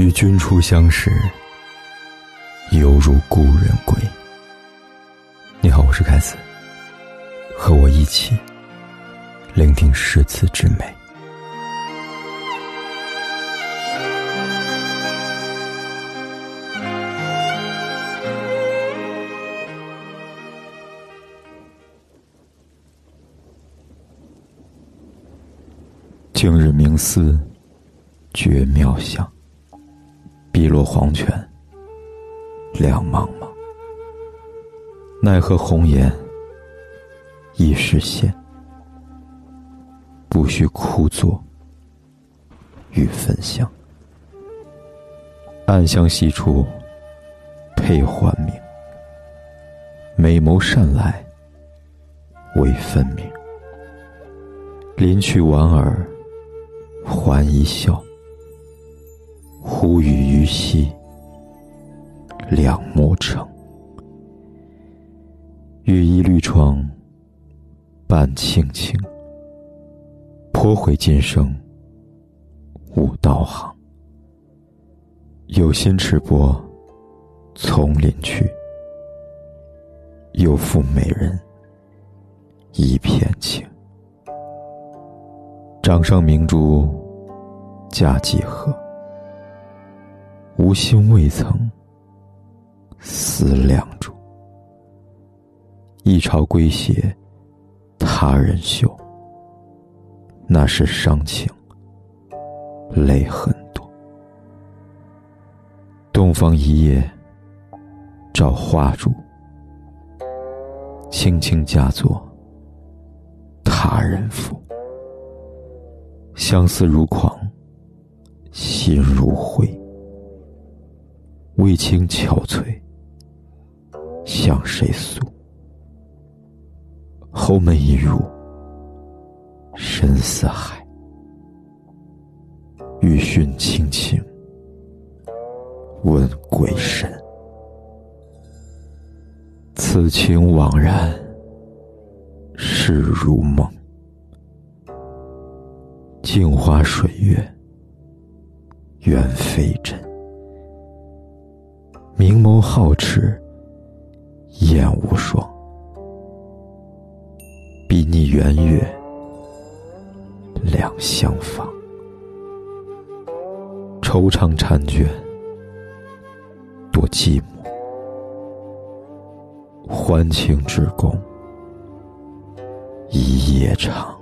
与君初相识，犹如故人归。你好，我是凯子，和我一起聆听诗词之美。今日冥思，觉妙香。碧落黄泉，两茫茫。奈何红颜易逝现，不须枯坐与焚香。暗香悉处配幻明，美眸善来为分明。临去莞尔还一笑。忽与鱼戏两暮成。玉衣绿窗伴青青，颇悔今生无道行。有心持钵从林去，又负美人一片情。掌上明珠价几何？无心未曾思量住，一朝归斜他人袖。那是伤情泪很多。洞房一夜照花烛，轻轻嫁作他人妇。相思如狂，心如灰。为情憔悴，向谁诉？后门一入，深似海。欲寻亲情，问鬼神。此情惘然，事如梦。镜花水月，缘非真。明眸皓齿，烟无双。比拟圆月，两相逢。惆怅婵娟，多寂寞。欢情之宫，一夜长。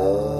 一